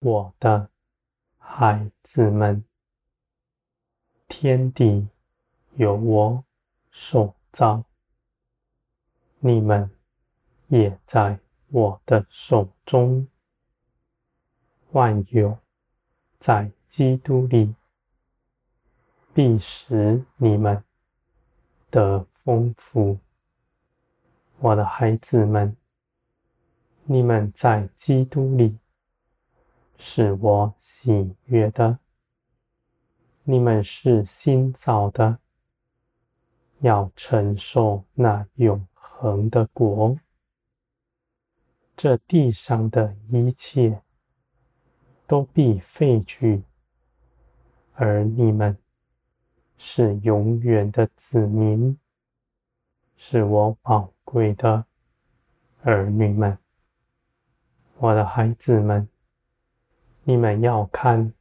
我的孩子们，天地由我所造，你们也在我的手中。万有在基督里，必使你们得丰富。我的孩子们，你们在基督里是我喜悦的。你们是新造的，要承受那永恒的国。这地上的一切都必废去，而你们是永远的子民，是我宝贵的儿女们，我的孩子们，你们要看，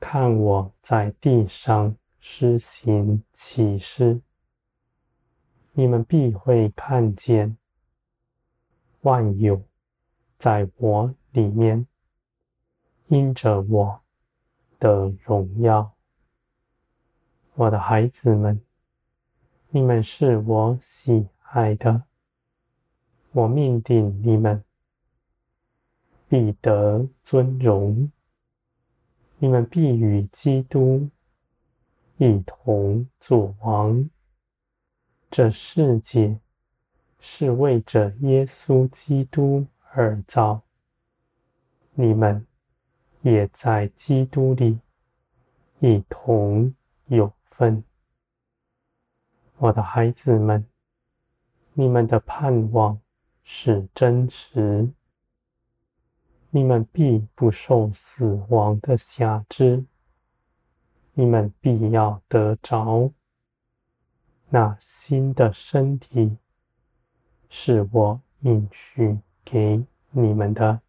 看我在地上施行启示，你们必会看见万有在我里面，因着我的荣耀，我的孩子们，你们是我喜爱的，我命定你们必得尊荣，你们必与基督一同作王。这世界是为着耶稣基督而造，你们也在基督里一同有份。我的孩子们。你们的盼望是真实，你们必不受死亡的辖制，你们必要得着那新的身体，是我应许给你们的，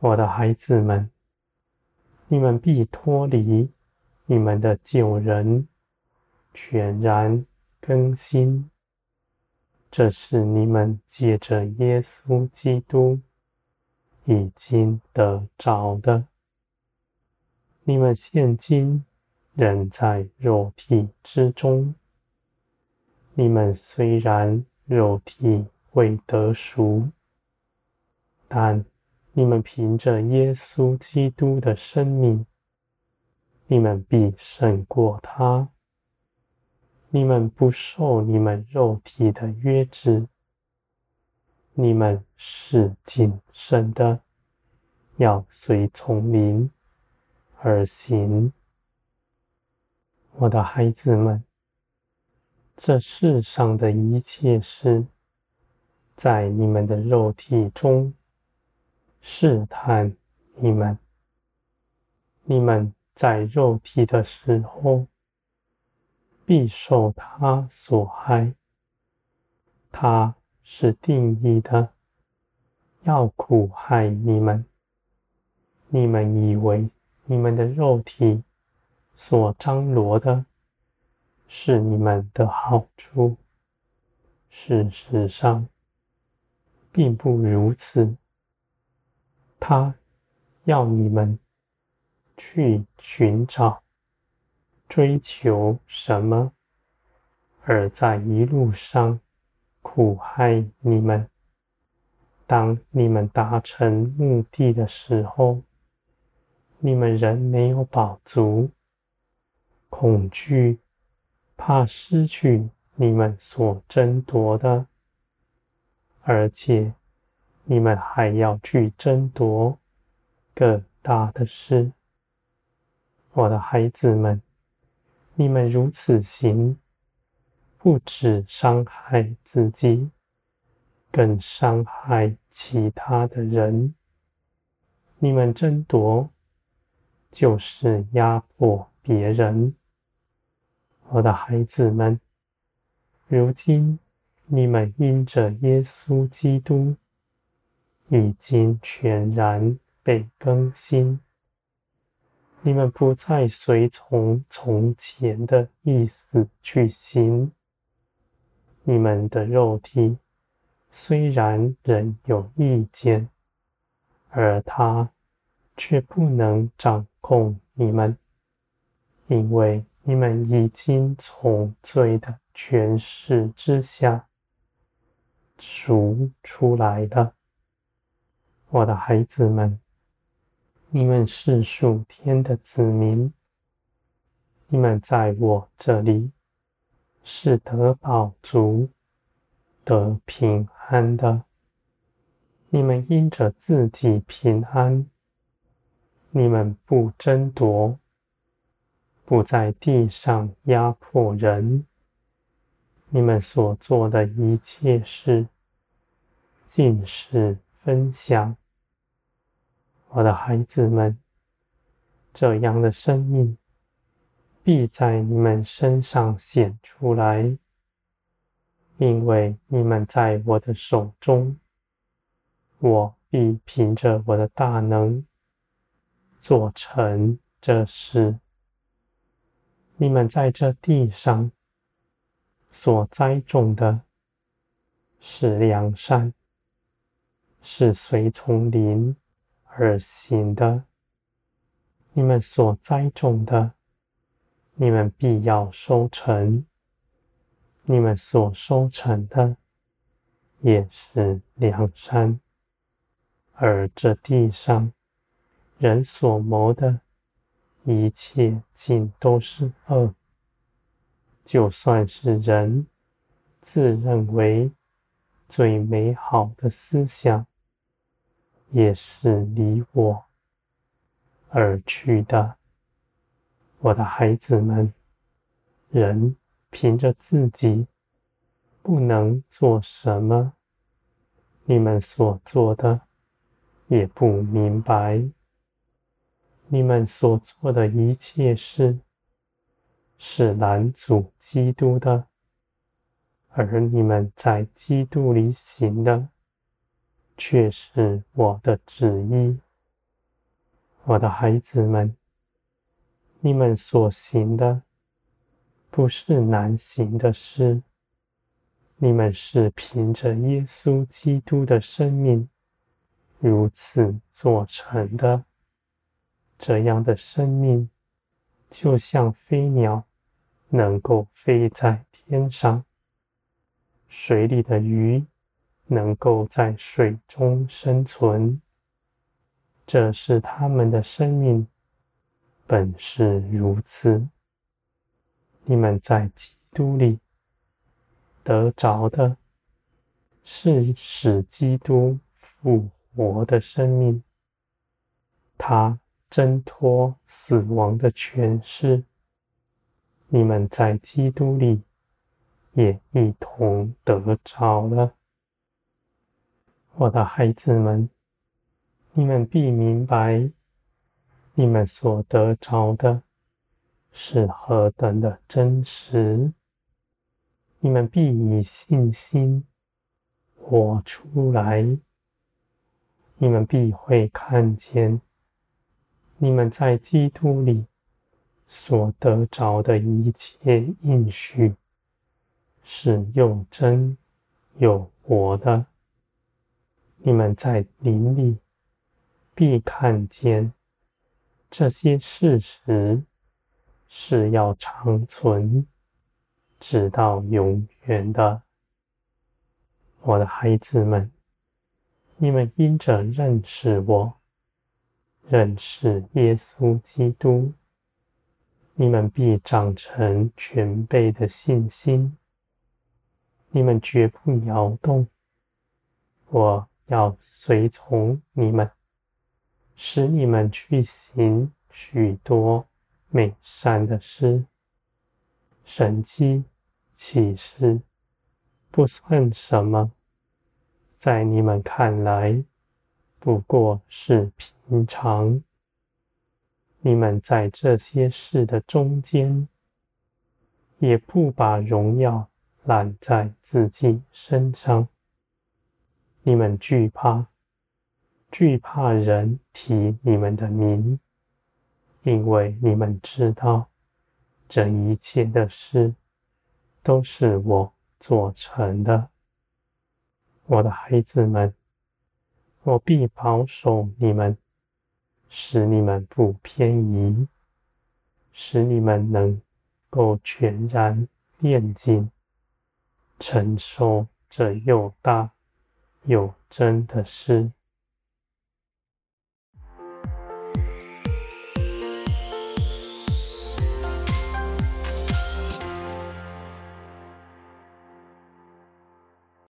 我的孩子们，你们必脱离你们的旧人，全然更新。这是你们借着耶稣基督已经得着的。你们现今仍在肉体之中。你们虽然肉体未得熟，但你们凭着耶稣基督的生命，你们必胜过他。你们不受你们肉体的约制，你们是谨慎的，要随从灵而行。我的孩子们，这世上的一切事，在你们的肉体中试探你们。你们在肉体的时候，必受他所害，他是定义的，要苦害你们。你们以为你们的肉体所张罗的，是你们的好处，事实上，并不如此。他要你们去寻找。追求什么，而在一路上苦害你们。当你们达成目的的时候，你们仍没有饱足，恐惧，怕失去你们所争夺的，而且你们还要去争夺更大的事。我的孩子们。你们如此行，不止伤害自己，更伤害其他的人。你们争夺，就是压迫别人。我的孩子们，如今你们因着耶稣基督，已经全然被更新。你们不再随从从前的意思去行。你们的肉体虽然仍有意见，而他却不能掌控你们，因为你们已经从罪的权势之下赎出来了。我的孩子们，你们是属天的子民，你们在我这里是得饱足、得平安的。你们因着自己平安，你们不争夺，不在地上压迫人，你们所做的一切事，尽是分享。我的孩子们，这样的生命必在你们身上显出来，因为你们在我的手中，我必凭着我的大能做成这事。你们在这地上所栽种的是良善，是随从灵而行的，你们所栽种的，你们必要收成；你们所收成的，也是良善。而这地上人所谋的一切，尽都是恶。就算是人自认为最美好的思想，也是离我而去的，我的孩子们。人凭着自己不能做什么，你们所做的也不明白。你们所做的一切事是拦阻基督的，而你们在基督里行的。却是我的旨意，我的孩子们，你们所行的不是难行的事，你们是凭着耶稣基督的生命如此做成的。这样的生命，就像飞鸟能够飞在天上，水里的鱼。能够在水中生存，这是他们的生命本是如此。你们在基督里得着的，是使基督复活的生命，他挣脱死亡的权势。你们在基督里也一同得着了。我的孩子们，你们必明白，你们所得着的是何等的真实。你们必以信心活出来。你们必会看见，你们在基督里所得着的一切应许，是又真又活的。你们在灵里必看见这些事实是要长存，直到永远的。我的孩子们，你们因着认识我，认识耶稣基督，你们必长成全备的信心。你们绝不摇动。我。要随从你们，使你们去行许多美善的事。神迹启示不算什么，在你们看来不过是平常。你们在这些事的中间，也不把荣耀揽在自己身上。你们惧怕，惧怕人提你们的名，因为你们知道，这一切的事都是我做成的。我的孩子们，我必保守你们，使你们不偏移，使你们能够全然炼净，承受这又大又真的事。